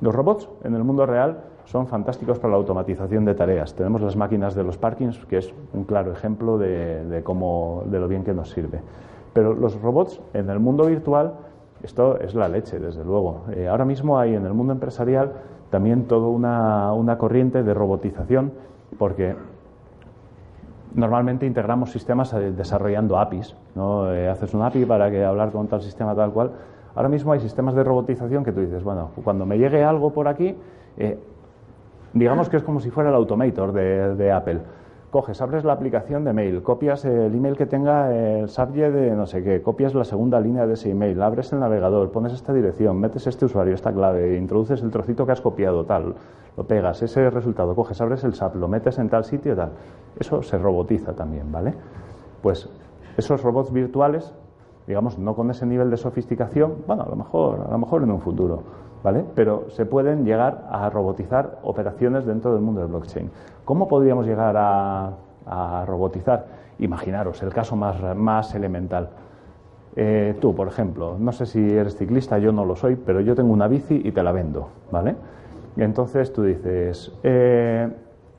S3: Los robots en el mundo real son fantásticos para la automatización de tareas. Tenemos las máquinas de los parkings, que es un claro ejemplo de, de, lo bien que nos sirve. Pero los robots en el mundo virtual, esto es la leche, desde luego. Eh, ahora mismo hay en el mundo empresarial también toda una, corriente de robotización, porque normalmente integramos sistemas eh, desarrollando APIs. ¿no? Eh, haces un API para que hablar con tal sistema tal cual. Ahora mismo hay sistemas de robotización que tú dices, bueno, cuando me llegue algo por aquí, digamos que es como si fuera el Automator de Apple coges, abres la aplicación de mail, copias el email que tenga el subject de no sé qué, copias la segunda línea de ese email, abres el navegador, pones esta dirección, metes este usuario, esta clave, introduces el trocito que has copiado, tal, lo pegas, ese resultado, coges, abres el SAP, lo metes en tal sitio, tal. Eso se robotiza también, ¿vale? Pues esos robots virtuales, digamos, no con ese nivel de sofisticación, bueno, a lo mejor, a lo mejor en un futuro ¿vale? Pero se pueden llegar a robotizar operaciones dentro del mundo del blockchain. ¿Cómo podríamos llegar a, robotizar? Imaginaros el caso más, elemental. Eh, tú, por ejemplo, no sé si eres ciclista, yo no lo soy, pero yo tengo una bici y te la vendo, ¿vale? Entonces tú dices, eh,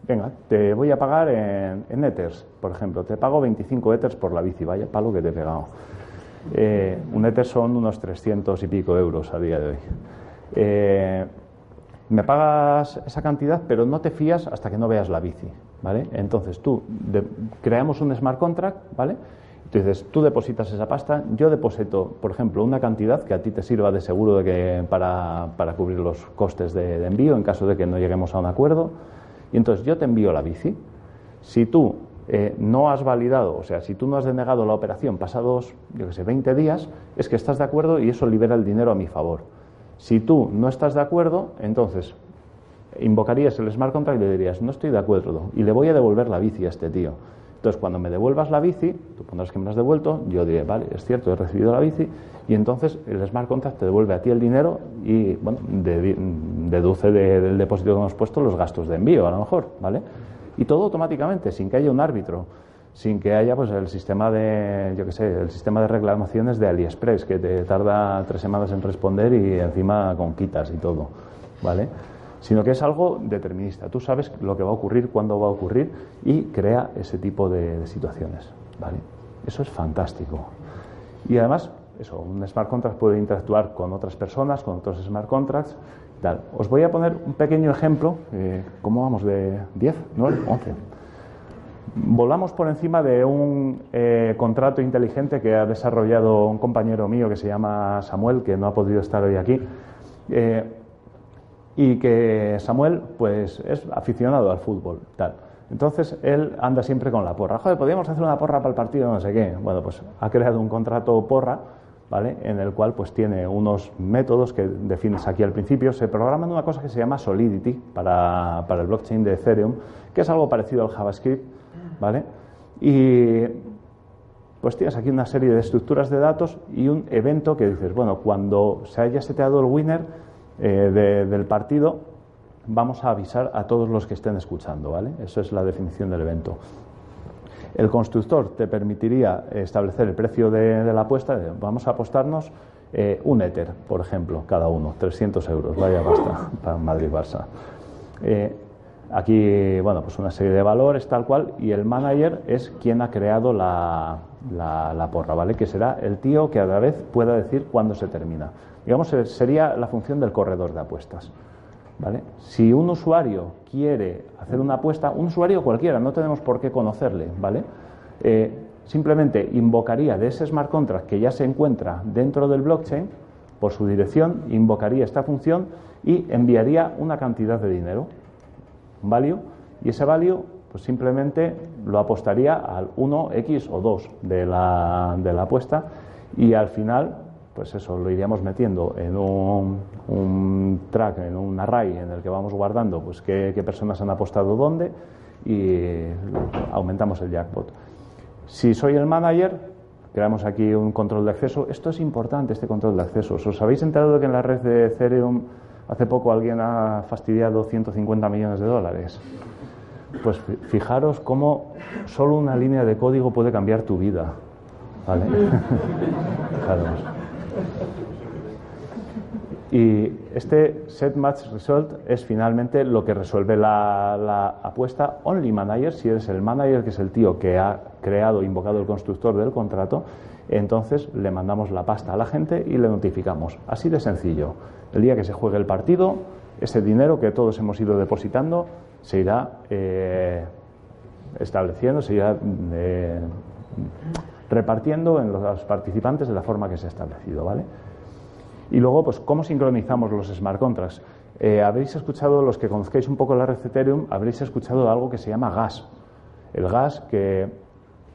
S3: venga, te voy a pagar en, en, Ethers, por ejemplo, te pago 25 Ethers por la bici, vaya palo que te he pegado. Eh, un Ether son unos 300 y pico euros a día de hoy. Eh, me pagas esa cantidad, pero no te fías hasta que no veas la bici, ¿vale? Entonces tú creamos un smart contract, ¿vale? Entonces tú depositas esa pasta, yo deposito, por ejemplo, una cantidad que a ti te sirva de seguro de que para, cubrir los costes de, envío en caso de que no lleguemos a un acuerdo, y entonces yo te envío la bici. Si tú eh, no has validado, o sea, si tú no has denegado la operación pasados, yo que sé, 20 días, es que estás de acuerdo y eso libera el dinero a mi favor. Si tú no estás de acuerdo, entonces invocarías el smart contract y le dirías, no estoy de acuerdo, y le voy a devolver la bici a este tío. Entonces, cuando me devuelvas la bici, tú pondrás que me la has devuelto, yo diré, vale, es cierto, he recibido la bici, y entonces el smart contract te devuelve a ti el dinero y, bueno, deduce del depósito que hemos puesto los gastos de envío, a lo mejor, ¿vale? Y todo automáticamente, sin que haya un árbitro sin que haya pues el sistema de yo qué sé el sistema de reclamaciones de AliExpress que te tarda tres semanas en responder y encima con quitas y todo vale sino que es algo determinista tú sabes lo que va a ocurrir cuándo va a ocurrir y crea ese tipo de, situaciones vale eso es fantástico y además eso, un smart contract puede interactuar con otras personas, con otros smart contracts. Tal. Os voy a poner un pequeño ejemplo. Eh, ¿Cómo vamos? ¿De 10? ¿9? 11. Volamos por encima de un eh, contrato inteligente que ha desarrollado un compañero mío que se llama Samuel, que no ha podido estar hoy aquí. Eh, y que Samuel, pues, es aficionado al fútbol. Tal. Entonces él anda siempre con la porra. Joder, podríamos hacer una porra para el partido, no sé qué. Bueno, pues ha creado un contrato porra, ¿vale? En el cual pues tiene unos métodos que defines aquí al principio. Se programan una cosa que se llama Solidity para, para el blockchain de Ethereum, que es algo parecido al JavaScript, ¿vale? Y pues tienes aquí una serie de estructuras de datos y un evento que dices, bueno, cuando se haya seteado el winner eh, del partido, vamos a avisar a todos los que estén escuchando, ¿vale? Eso es la definición del evento. El constructor te permitiría establecer el precio de, la apuesta, vamos a apostarnos eh, un Ether, por ejemplo, cada uno, 300 euros, vaya basta, para Madrid-Barça. Eh, aquí, bueno, pues una serie de valores tal cual, y el manager es quien ha creado la, la porra, ¿vale? Que será el tío que a la vez pueda decir cuándo se termina. Digamos, sería la función del corredor de apuestas. Si un usuario quiere hacer una apuesta, un usuario cualquiera, no tenemos por qué conocerle, ¿vale? Eh, simplemente invocaría de ese smart contract que ya se encuentra dentro del blockchain, por su dirección, invocaría esta función y enviaría una cantidad de dinero, un value, y ese value pues simplemente lo apostaría al 1, X o 2 de la, de la apuesta y al final pues eso, lo iríamos metiendo en un, track, en un array en el que vamos guardando pues qué, personas han apostado dónde y aumentamos el jackpot. Si soy el manager, creamos aquí un control de acceso. Esto es importante, este control de acceso. ¿Os habéis enterado de que en la red de Ethereum hace poco alguien ha fastidiado 150 millones de dólares? Pues fijaros cómo solo una línea de código puede cambiar tu vida. ¿Vale? Fijaros. Y este set match result es finalmente lo que resuelve la, apuesta only manager. Si eres el manager, que es el tío que ha creado, invocado el constructor del contrato, entonces le mandamos la pasta a la gente y le notificamos. Así de sencillo. El día que se juegue el partido, ese dinero que todos hemos ido depositando se irá eh, estableciendo, se irá eh, repartiendo en los participantes de la forma que se ha establecido, ¿vale? Y luego, pues, ¿cómo sincronizamos los smart contracts? Eh, habréis escuchado, los que conozcáis un poco la red Ethereum, habréis escuchado algo que se llama gas. El gas que,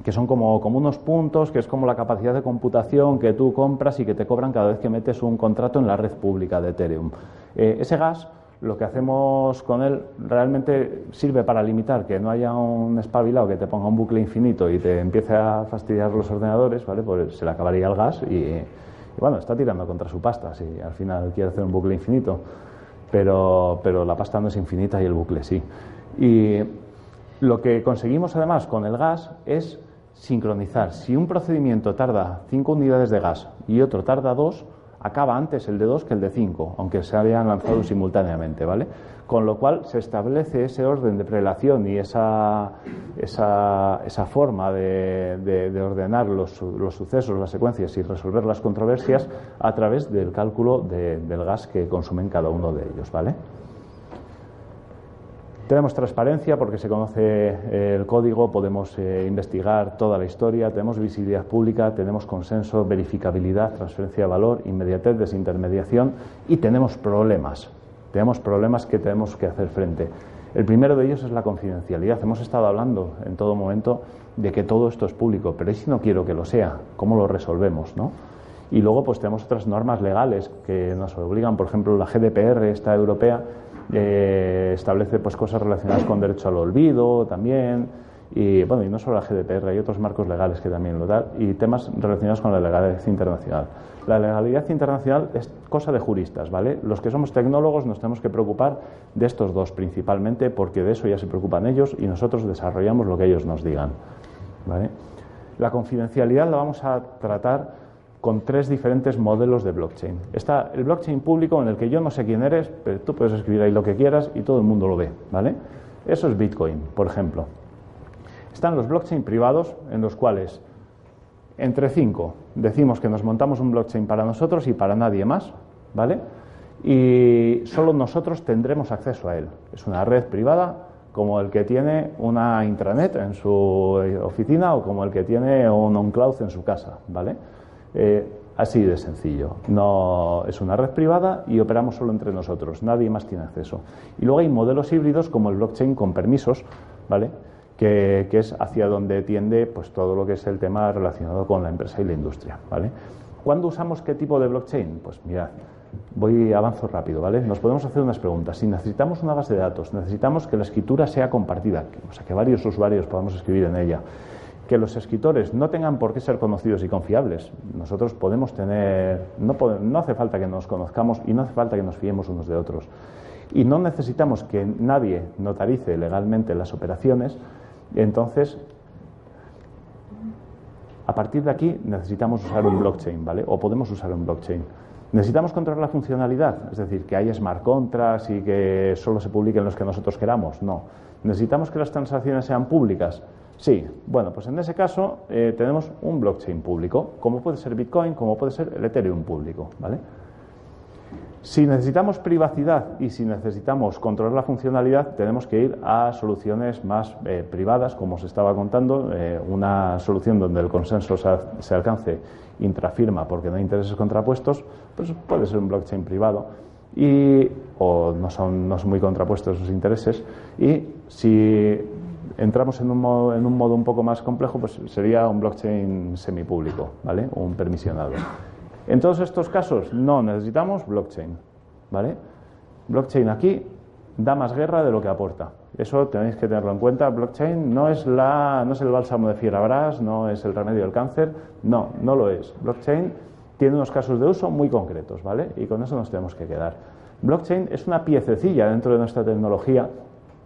S3: que son como, como, unos puntos, que es como la capacidad de computación que tú compras y que te cobran cada vez que metes un contrato en la red pública de Ethereum. Eh, ese gas lo que hacemos con él realmente sirve para limitar que no haya un espabilado que te ponga un bucle infinito y te empiece a fastidiar los ordenadores, ¿vale? Pues se le acabaría el gas y, bueno, está tirando contra su pasta si al final quiere hacer un bucle infinito. Pero, pero la pasta no es infinita y el bucle sí. Y lo que conseguimos además con el gas es sincronizar. Si un procedimiento tarda 5 unidades de gas y otro tarda 2, acaba antes el de 2 que el de 5, aunque se habían lanzado simultáneamente, ¿vale? Con lo cual se establece ese orden de prelación y esa, esa, esa forma de, de, ordenar los, los, sucesos, las secuencias y resolver las controversias a través del cálculo del gas que consumen cada uno de ellos, ¿vale? Tenemos transparencia porque se conoce eh, el código, podemos eh, investigar toda la historia, tenemos visibilidad pública, tenemos consenso, verificabilidad, transferencia de valor, inmediatez, desintermediación y tenemos problemas. Tenemos problemas que tenemos que hacer frente. El primero de ellos es la confidencialidad. Hemos estado hablando en todo momento de que todo esto es público, pero ¿y si no quiero que lo sea? ¿Cómo lo resolvemos? ¿no? Y luego pues tenemos otras normas legales que nos obligan, por ejemplo, la GDPR, esta europea, eh, establece pues cosas relacionadas con derecho al olvido también y bueno y no solo la GDPR hay otros marcos legales que también lo dan y temas relacionados con la legalidad internacional. La legalidad internacional es cosa de juristas vale los que somos tecnólogos nos tenemos que preocupar de estos dos principalmente porque de eso ya se preocupan ellos y nosotros desarrollamos lo que ellos nos digan vale la confidencialidad la vamos a tratar con tres diferentes modelos de blockchain. Está el blockchain público en el que yo no sé quién eres, pero tú puedes escribir ahí lo que quieras y todo el mundo lo ve, ¿vale? Eso es Bitcoin, por ejemplo. Están los blockchain privados en los cuales entre cinco. Decimos que nos montamos un blockchain para nosotros y para nadie más, ¿vale? Y solo nosotros tendremos acceso a él. Es una red privada como el que tiene una intranet en su oficina o como el que tiene un on-cloud en su casa, ¿vale? Eh, así de sencillo. No es una red privada y operamos solo entre nosotros. Nadie más tiene acceso. Y luego hay modelos híbridos como el blockchain con permisos, ¿vale? Que, es hacia donde tiende pues todo lo que es el tema relacionado con la empresa y la industria, ¿vale? ¿Cuándo usamos qué tipo de blockchain? Pues mirad, voy avanzo rápido, ¿vale? Nos podemos hacer unas preguntas. Si necesitamos una base de datos, necesitamos que la escritura sea compartida, o sea, que varios usuarios podamos escribir en ella, que los escritores no tengan por qué ser conocidos y confiables. Nosotros podemos tener, no, no hace falta que nos conozcamos y no hace falta que nos fiemos unos de otros. Y no necesitamos que nadie notarice legalmente las operaciones, entonces a partir de aquí necesitamos usar un blockchain, ¿vale? O podemos usar un blockchain. ¿Necesitamos controlar la funcionalidad? Es decir, que haya smart contracts y que solo se publiquen los que nosotros queramos. No. ¿Necesitamos que las transacciones sean públicas? Sí. Bueno, pues en ese caso eh, tenemos un blockchain público, como puede ser Bitcoin, como puede ser el Ethereum público. ¿vale? Si necesitamos privacidad y si necesitamos controlar la funcionalidad, tenemos que ir a soluciones más eh, privadas, como os estaba contando, eh, una solución donde el consenso se, alcance intrafirma porque no hay intereses contrapuestos, pues puede ser un blockchain privado y o no son, no son muy contrapuestos esos intereses y si entramos en un, modo, en un modo un poco más complejo, pues sería un blockchain semipúblico, ¿vale? un permisionado. En todos estos casos no necesitamos blockchain, ¿vale? Blockchain aquí da más guerra de lo que aporta. Eso tenéis que tenerlo en cuenta. Blockchain no es, la, no es el bálsamo de fierabras, no es el remedio del cáncer, no, no lo es. Blockchain tiene unos casos de uso muy concretos, ¿vale? Y con eso nos tenemos que quedar. Blockchain es una piececilla dentro de nuestra tecnología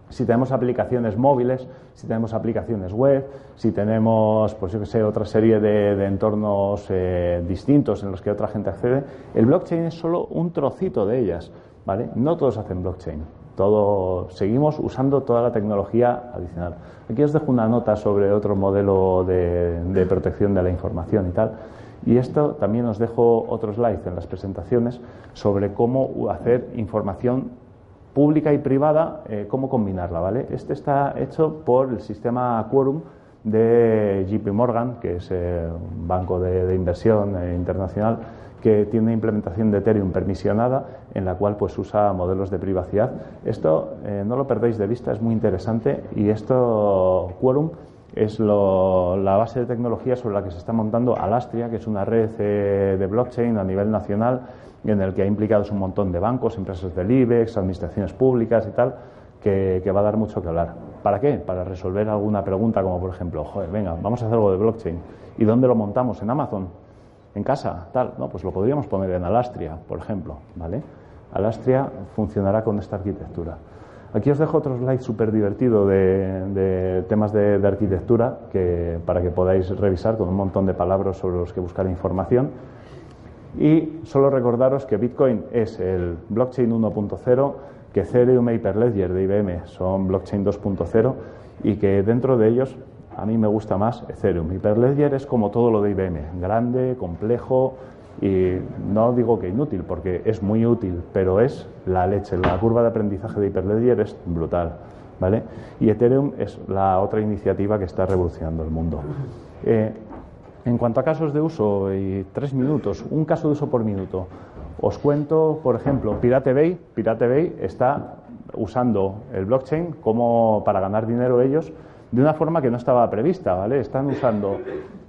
S3: si tenemos aplicaciones móviles, si tenemos aplicaciones web, si tenemos, pues yo que sé, otra serie de, entornos eh, distintos en los que otra gente accede, el blockchain es solo un trocito de ellas, ¿vale? No todos hacen blockchain. Todo, seguimos usando toda la tecnología adicional. Aquí os dejo una nota sobre otro modelo de, de protección de la información y tal. Y esto también os dejo otro slide en las presentaciones sobre cómo hacer información pública y privada, eh, cómo combinarla, ¿vale? Este está hecho por el sistema Quorum de JP Morgan, que es eh, un banco de, inversión eh, internacional que tiene implementación de Ethereum permisionada, en la cual pues usa modelos de privacidad. Esto no lo perdéis de vista, es muy interesante y esto Quorum es la base de tecnología sobre la que se está montando Alastria, que es una red de blockchain a nivel nacional en el que ha implicado un montón de bancos, empresas del IBEX, administraciones públicas y tal, que, va a dar mucho que hablar. ¿Para qué? Para resolver alguna pregunta como por ejemplo, joder, venga, vamos a hacer algo de blockchain. ¿Y dónde lo montamos? ¿En Amazon? ¿En casa? Tal. No, pues lo podríamos poner en Alastria, por ejemplo, ¿vale? Alastria funcionará con esta arquitectura. Aquí os dejo otro slide súper divertido de, temas de, de, arquitectura que, para que podáis revisar con un montón de palabras sobre los que buscar información. Y solo recordaros que Bitcoin es el blockchain 1.0, que Ethereum y Hyperledger de IBM son blockchain 2.0 y que dentro de ellos a mí me gusta más Ethereum. Hyperledger es como todo lo de IBM, grande, complejo y no digo que inútil porque es muy útil, pero es la leche. La curva de aprendizaje de Hyperledger es brutal. ¿Vale? Y Ethereum es la otra iniciativa que está revolucionando el mundo. Eh, en cuanto a casos de uso, y tres minutos, un caso de uso por minuto. Os cuento, por ejemplo, Pirate Bay. Pirate Bay está usando el blockchain como para ganar dinero ellos de una forma que no estaba prevista, ¿vale? Están usando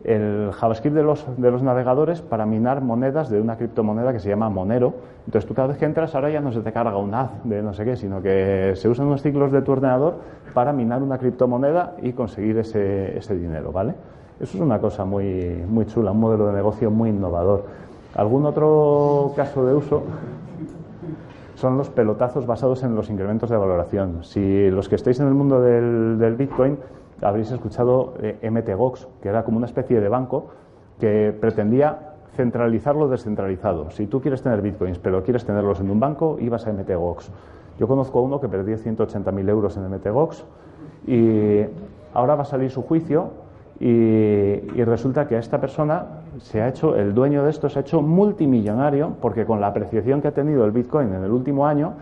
S3: el JavaScript de los, de los navegadores para minar monedas de una criptomoneda que se llama Monero. Entonces tú cada vez que entras ahora ya no se te carga un haz de no sé qué, sino que se usan unos ciclos de tu ordenador para minar una criptomoneda y conseguir ese, ese dinero, ¿vale? Eso es una cosa muy, muy chula, un modelo de negocio muy innovador. ¿Algún otro caso de uso? Son los pelotazos basados en los incrementos de valoración. Si los que estáis en el mundo del, Bitcoin habréis escuchado eh, MTGOX, que era como una especie de banco que pretendía centralizar lo descentralizado. Si tú quieres tener bitcoins, pero quieres tenerlos en un banco, ibas a MTGOX. Yo conozco a uno que perdió 180.000 euros en MTGOX y ahora va a salir su juicio Y, resulta que esta persona se ha hecho, el dueño de esto se ha hecho multimillonario porque con la apreciación que ha tenido el Bitcoin en el último año,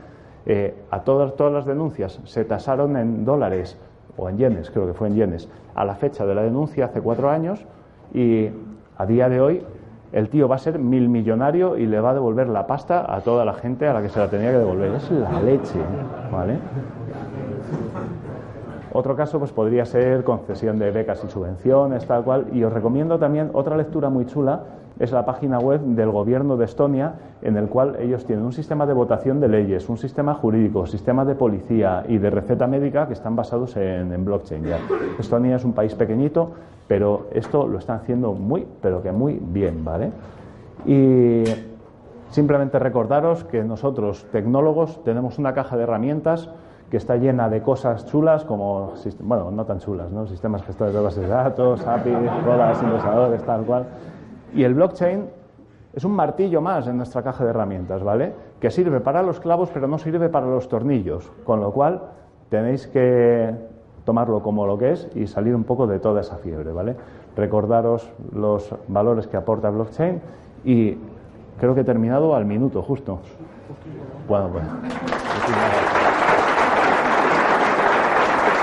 S3: eh, a todas, todas las denuncias se tasaron en dólares o en yenes, creo que fue en yenes, a la fecha de la denuncia hace cuatro años y a día de hoy el tío va a ser mil millonario y le va a devolver la pasta a toda la gente a la que se la tenía que devolver. Es la leche, ¿vale? Otro caso pues podría ser concesión de becas y subvenciones, tal cual. Y os recomiendo también otra lectura muy chula, es la página web del gobierno de Estonia, en el cual ellos tienen un sistema de votación de leyes, un sistema jurídico, sistema de policía y de receta médica que están basados en, blockchain. Estonia es un país pequeñito, pero esto lo están haciendo muy, pero que muy bien, ¿vale? Y simplemente recordaros que nosotros, tecnólogos, tenemos una caja de herramientas que está llena de cosas chulas como, bueno, no tan chulas, ¿no? Sistemas gestores de bases de datos, APIs, rodas, indexadores, tal cual. Y el blockchain es un martillo más en nuestra caja de herramientas, ¿vale? Que sirve para los clavos, pero no sirve para los tornillos. Con lo cual, tenéis que tomarlo como lo que es y salir un poco de toda esa fiebre, ¿vale? Recordaros los valores que aporta blockchain y creo que he terminado al minuto, justo. Bueno, pues.